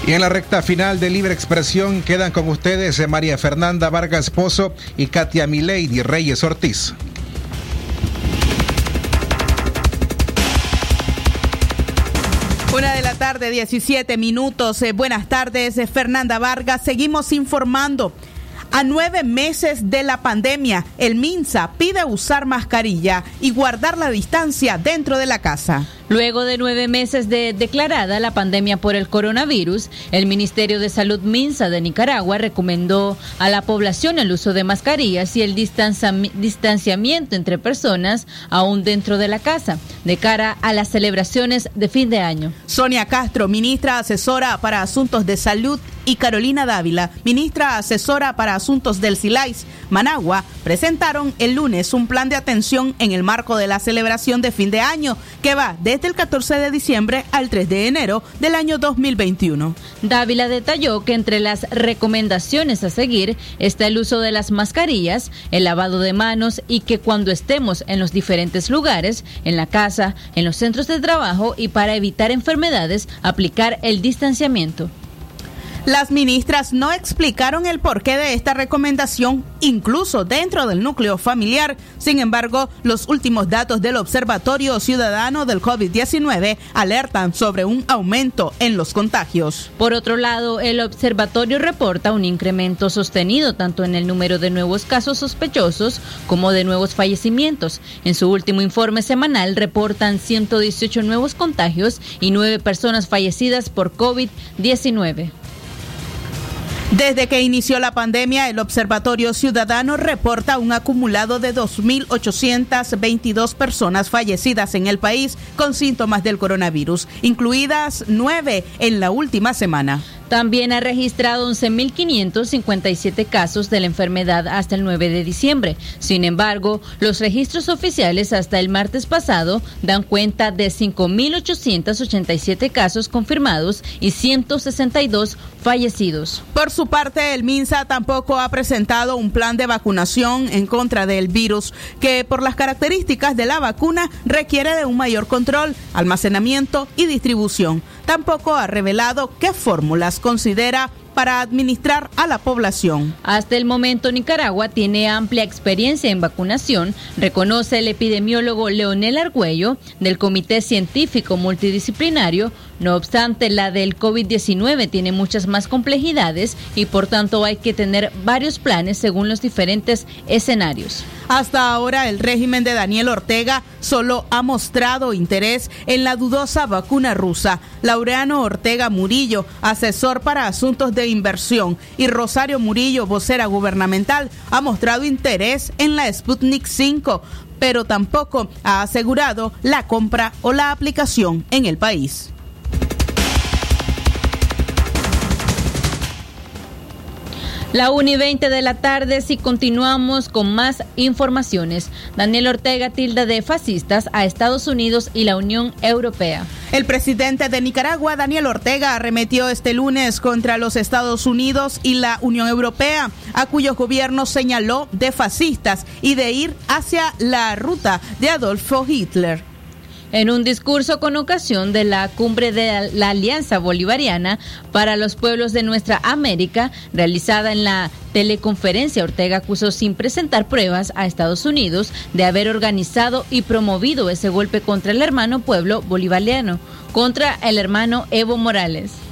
Y en la recta final de Libre Expresión quedan con ustedes eh, María Fernanda Vargas Pozo y Katia Milady Reyes Ortiz. Una de la tarde, 17 minutos. Eh, buenas tardes, eh, Fernanda Vargas. Seguimos informando. A nueve meses de la pandemia, el MINSA pide usar mascarilla y guardar la distancia dentro de la casa. Luego de nueve meses de declarada la pandemia por el coronavirus, el Ministerio de Salud MINSA de Nicaragua recomendó a la población el uso de mascarillas y el distancia- distanciamiento entre personas aún dentro de la casa, de cara a las celebraciones de fin de año. Sonia Castro, ministra asesora para asuntos de salud, y Carolina Dávila, ministra asesora para asuntos del SILAIS, Managua, presentaron el lunes un plan de atención en el marco de la celebración de fin de año que va desde el 14 de diciembre al 3 de enero del año 2021. Dávila detalló que entre las recomendaciones a seguir está el uso de las mascarillas, el lavado de manos y que cuando estemos en los diferentes lugares, en la casa, en los centros de trabajo y para evitar enfermedades, aplicar el distanciamiento. Las ministras no explicaron el porqué de esta recomendación, incluso dentro del núcleo familiar. Sin embargo, los últimos datos del Observatorio Ciudadano del COVID-19 alertan sobre un aumento en los contagios. Por otro lado, el observatorio reporta un incremento sostenido tanto en el número de nuevos casos sospechosos como de nuevos fallecimientos. En su último informe semanal reportan 118 nuevos contagios y 9 personas fallecidas por COVID-19. Desde que inició la pandemia, el Observatorio Ciudadano reporta un acumulado de 2.822 personas fallecidas en el país con síntomas del coronavirus, incluidas nueve en la última semana. También ha registrado 11.557 casos de la enfermedad hasta el 9 de diciembre. Sin embargo, los registros oficiales hasta el martes pasado dan cuenta de 5.887 casos confirmados y 162 fallecidos. Por su parte, el MINSA tampoco ha presentado un plan de vacunación en contra del virus, que por las características de la vacuna requiere de un mayor control, almacenamiento y distribución. Tampoco ha revelado qué fórmulas considera para administrar a la población. Hasta el momento Nicaragua tiene amplia experiencia en vacunación, reconoce el epidemiólogo Leonel Argüello del Comité Científico Multidisciplinario. No obstante, la del COVID-19 tiene muchas más complejidades y por tanto hay que tener varios planes según los diferentes escenarios. Hasta ahora el régimen de Daniel Ortega solo ha mostrado interés en la dudosa vacuna rusa. Laureano Ortega Murillo, asesor para asuntos de inversión, y Rosario Murillo, vocera gubernamental, ha mostrado interés en la Sputnik 5, pero tampoco ha asegurado la compra o la aplicación en el país. La 1 y 20 de la tarde, si continuamos con más informaciones. Daniel Ortega tilda de fascistas a Estados Unidos y la Unión Europea. El presidente de Nicaragua, Daniel Ortega, arremetió este lunes contra los Estados Unidos y la Unión Europea, a cuyos gobiernos señaló de fascistas y de ir hacia la ruta de Adolfo Hitler. En un discurso con ocasión de la cumbre de la Alianza Bolivariana para los Pueblos de Nuestra América, realizada en la teleconferencia, Ortega acusó sin presentar pruebas a Estados Unidos de haber organizado y promovido ese golpe contra el hermano pueblo bolivariano, contra el hermano Evo Morales.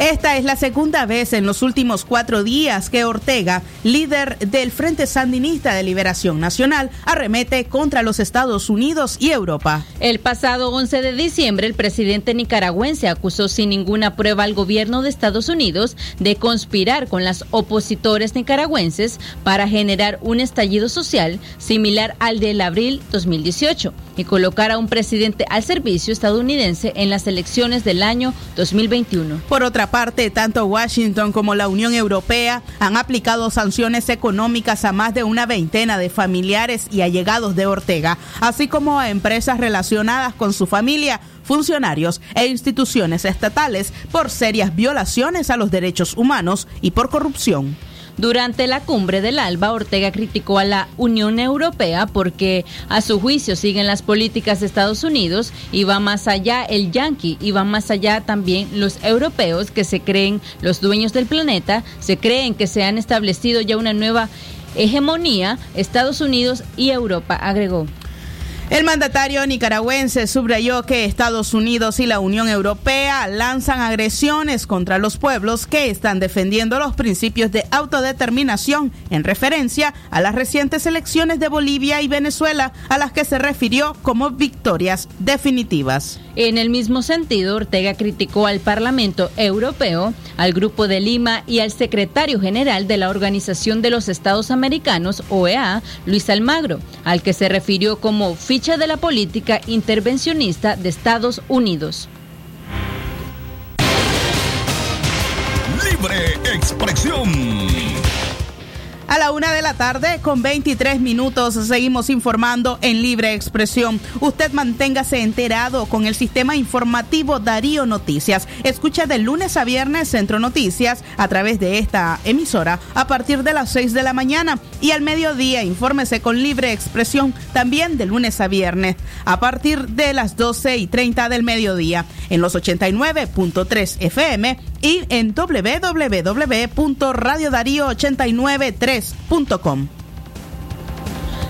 Esta es la segunda vez en los últimos cuatro días que Ortega, líder del Frente Sandinista de Liberación Nacional, arremete contra los Estados Unidos y Europa. El pasado 11 de diciembre, el presidente nicaragüense acusó sin ninguna prueba al gobierno de Estados Unidos de conspirar con las opositores nicaragüenses para generar un estallido social similar al del abril 2018 y colocar a un presidente al servicio estadounidense en las elecciones del año 2021. Por otra parte, tanto Washington como la Unión Europea han aplicado sanciones económicas a más de una veintena de familiares y allegados de Ortega, así como a empresas relacionadas con su familia funcionarios e instituciones estatales por serias violaciones a los derechos humanos y por corrupción. Durante la cumbre del ALBA, Ortega criticó a la Unión Europea porque a su juicio siguen las políticas de Estados Unidos y va más allá el yanqui y va más allá también los europeos que se creen los dueños del planeta, se creen que se han establecido ya una nueva hegemonía, Estados Unidos y Europa, agregó. El mandatario nicaragüense subrayó que Estados Unidos y la Unión Europea lanzan agresiones contra los pueblos que están defendiendo los principios de autodeterminación en referencia a las recientes elecciones de Bolivia y Venezuela a las que se refirió como victorias definitivas. En el mismo sentido, Ortega criticó al Parlamento Europeo, al Grupo de Lima y al secretario general de la Organización de los Estados Americanos, OEA, Luis Almagro, al que se refirió como ficha de la política intervencionista de Estados Unidos. Libre expresión. A la una de la tarde, con 23 minutos, seguimos informando en libre expresión. Usted manténgase enterado con el sistema informativo Darío Noticias. Escucha de lunes a viernes Centro Noticias a través de esta emisora a partir de las 6 de la mañana y al mediodía infórmese con libre expresión también de lunes a viernes a partir de las 12 y 30 del mediodía en los 89.3 FM y en www.radiodarío893.com.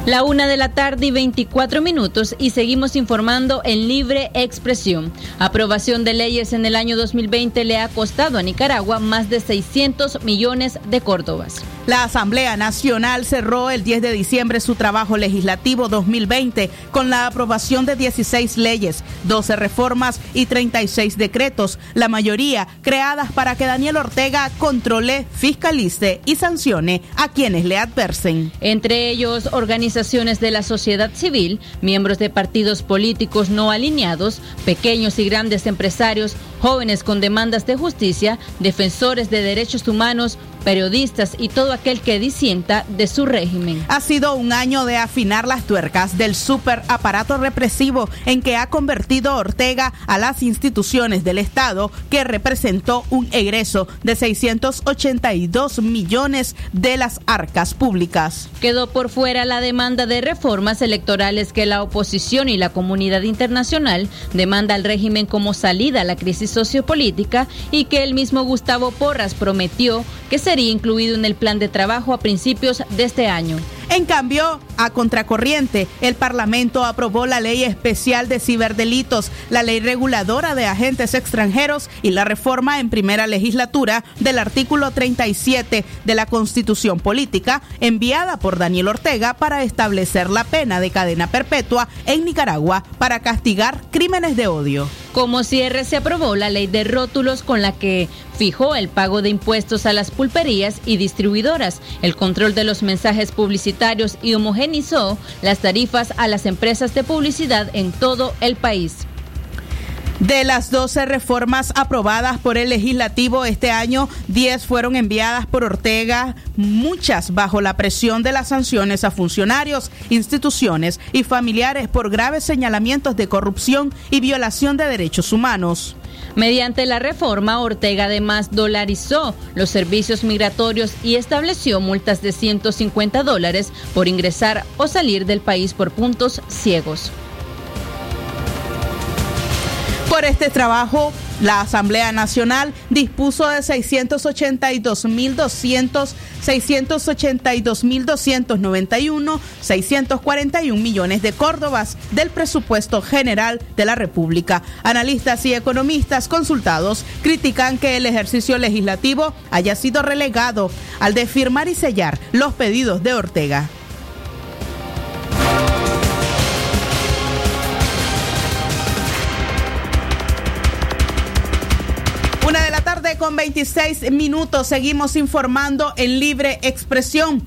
La una de la tarde y 24 minutos y seguimos informando en libre expresión. Aprobación de leyes en el año 2020 le ha costado a Nicaragua más de 600 millones de córdobas. La Asamblea Nacional cerró el 10 de diciembre su trabajo legislativo 2020 con la aprobación de 16 leyes, 12 reformas y 36 decretos, la mayoría creadas para que Daniel Ortega controle, fiscalice y sancione a quienes le adversen. Entre ellos, organizaciones de la sociedad civil, miembros de partidos políticos no alineados, pequeños y grandes empresarios, jóvenes con demandas de justicia, defensores de derechos humanos, periodistas y todo aquel que disienta de su régimen. Ha sido un año de afinar las tuercas del super aparato represivo en que ha convertido Ortega a las instituciones del Estado que representó un egreso de 682 millones de las arcas públicas. Quedó por fuera la demanda de reformas electorales que la oposición y la comunidad internacional demanda al régimen como salida a la crisis sociopolítica y que el mismo Gustavo Porras prometió que incluido en el plan de trabajo a principios de este año. En cambio, a contracorriente, el Parlamento aprobó la ley especial de ciberdelitos, la ley reguladora de agentes extranjeros y la reforma en primera legislatura del artículo 37 de la Constitución Política, enviada por Daniel Ortega para establecer la pena de cadena perpetua en Nicaragua para castigar crímenes de odio. Como cierre se aprobó la ley de rótulos con la que fijó el pago de impuestos a las pulperías y distribuidoras, el control de los mensajes publicitarios y homogenizó las tarifas a las empresas de publicidad en todo el país. De las 12 reformas aprobadas por el legislativo este año, 10 fueron enviadas por Ortega, muchas bajo la presión de las sanciones a funcionarios, instituciones y familiares por graves señalamientos de corrupción y violación de derechos humanos. Mediante la reforma, Ortega además dolarizó los servicios migratorios y estableció multas de 150 dólares por ingresar o salir del país por puntos ciegos. Por este trabajo, la Asamblea Nacional dispuso de 682.200, 682.291, 641 millones de córdobas del presupuesto general de la República. Analistas y economistas consultados critican que el ejercicio legislativo haya sido relegado al de firmar y sellar los pedidos de Ortega. con 26 minutos. Seguimos informando en libre expresión.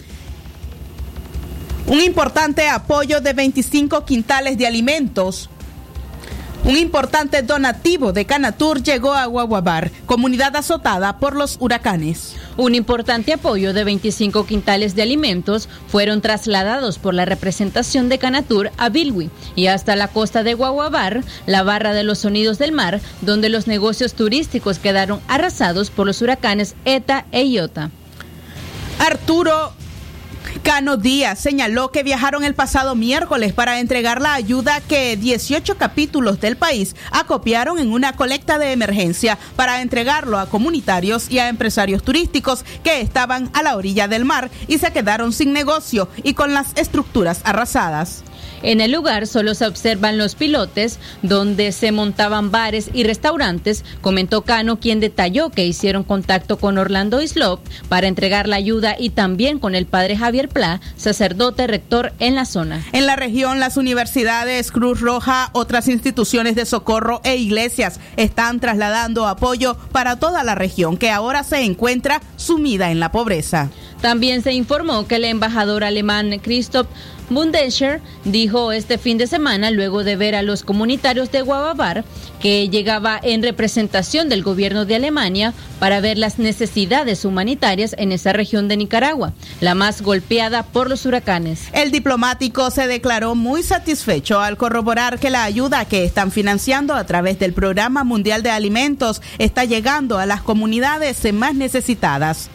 Un importante apoyo de 25 quintales de alimentos un importante donativo de Canatur llegó a Guaguabar, comunidad azotada por los huracanes. Un importante apoyo de 25 quintales de alimentos fueron trasladados por la representación de Canatur a Bilwi y hasta la costa de Guaguabar, la barra de los sonidos del mar, donde los negocios turísticos quedaron arrasados por los huracanes Eta e Iota. Arturo Cano Díaz señaló que viajaron el pasado miércoles para entregar la ayuda que 18 capítulos del país acopiaron en una colecta de emergencia para entregarlo a comunitarios y a empresarios turísticos que estaban a la orilla del mar y se quedaron sin negocio y con las estructuras arrasadas. En el lugar solo se observan los pilotes donde se montaban bares y restaurantes, comentó Cano, quien detalló que hicieron contacto con Orlando Islop para entregar la ayuda y también con el padre Javier Pla, sacerdote rector en la zona. En la región, las universidades, Cruz Roja, otras instituciones de socorro e iglesias están trasladando apoyo para toda la región que ahora se encuentra sumida en la pobreza. También se informó que el embajador alemán Christoph Bundescher dijo este fin de semana, luego de ver a los comunitarios de Guavabar, que llegaba en representación del gobierno de Alemania para ver las necesidades humanitarias en esa región de Nicaragua, la más golpeada por los huracanes. El diplomático se declaró muy satisfecho al corroborar que la ayuda que están financiando a través del Programa Mundial de Alimentos está llegando a las comunidades más necesitadas.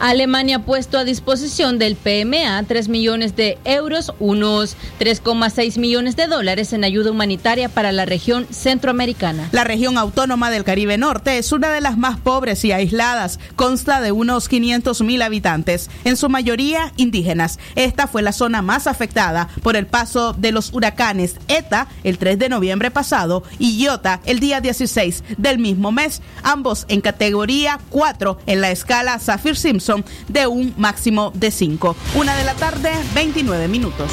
Alemania ha puesto a disposición del PMA 3 millones de euros, unos 3,6 millones de dólares en ayuda humanitaria para la región centroamericana. La región autónoma del Caribe Norte es una de las más pobres y aisladas. Consta de unos 500 mil habitantes, en su mayoría indígenas. Esta fue la zona más afectada por el paso de los huracanes ETA el 3 de noviembre pasado y Iota el día 16 del mismo mes, ambos en categoría 4 en la escala Saffir-Simpson De un máximo de 5. Una de la tarde, 29 minutos.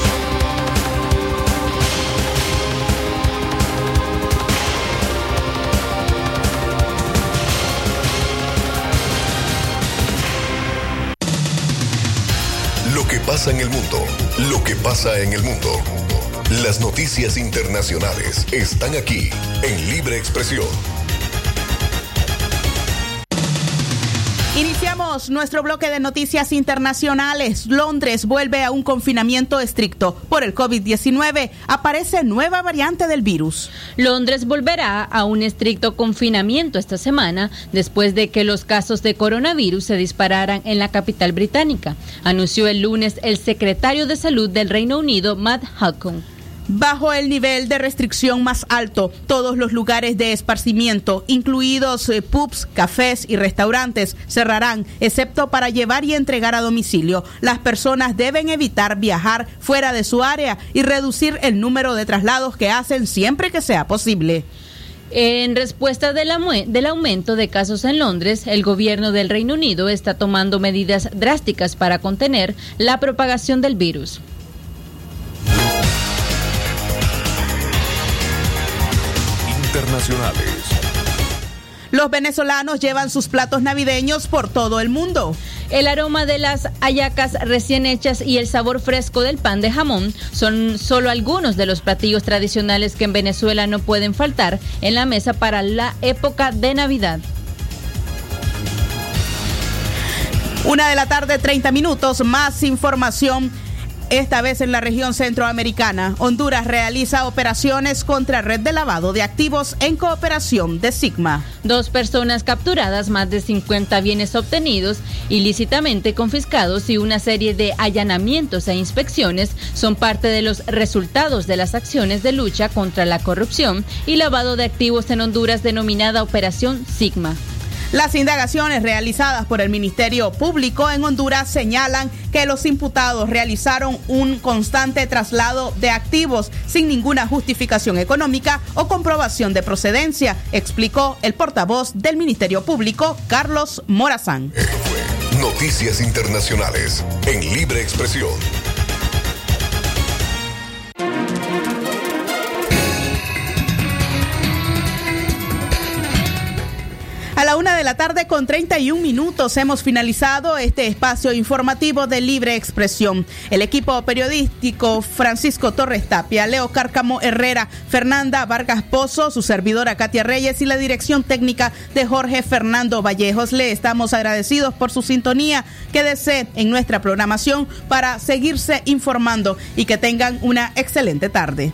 Lo que pasa en el mundo, lo que pasa en el mundo. Las noticias internacionales están aquí en Libre Expresión. Iniciamos nuestro bloque de noticias internacionales. Londres vuelve a un confinamiento estricto. Por el COVID-19 aparece nueva variante del virus. Londres volverá a un estricto confinamiento esta semana después de que los casos de coronavirus se dispararan en la capital británica, anunció el lunes el secretario de Salud del Reino Unido, Matt Hancock. Bajo el nivel de restricción más alto, todos los lugares de esparcimiento, incluidos eh, pubs, cafés y restaurantes, cerrarán, excepto para llevar y entregar a domicilio. Las personas deben evitar viajar fuera de su área y reducir el número de traslados que hacen siempre que sea posible. En respuesta del, del, aumento de casos en Londres, el gobierno del Reino Unido está tomando medidas drásticas para contener la propagación del virus. Internacionales. Los venezolanos llevan sus platos navideños por todo el mundo. El aroma de las hallacas recién hechas y el sabor fresco del pan de jamón son solo algunos de los platillos tradicionales que en Venezuela no pueden faltar en la mesa para la época de Navidad. Una de la tarde, 30 minutos, más información esta vez en la región centroamericana, Honduras realiza operaciones contra red de lavado de activos en cooperación de Sigma. Dos personas capturadas, más de 50 bienes obtenidos, ilícitamente confiscados y una serie de allanamientos e inspecciones son parte de los resultados de las acciones de lucha contra la corrupción y lavado de activos en Honduras denominada Operación Sigma. Las indagaciones realizadas por el Ministerio Público en Honduras señalan que los imputados realizaron un constante traslado de activos sin ninguna justificación económica o comprobación de procedencia, explicó el portavoz del Ministerio Público, Carlos Morazán. Noticias Internacionales en Libre Expresión. Una de la tarde con 31 minutos hemos finalizado este espacio informativo de libre expresión. El equipo periodístico Francisco Torres Tapia, Leo Cárcamo Herrera, Fernanda Vargas Pozo, su servidora Katia Reyes y la dirección técnica de Jorge Fernando Vallejos. Le estamos agradecidos por su sintonía. Quédese en nuestra programación para seguirse informando y que tengan una excelente tarde.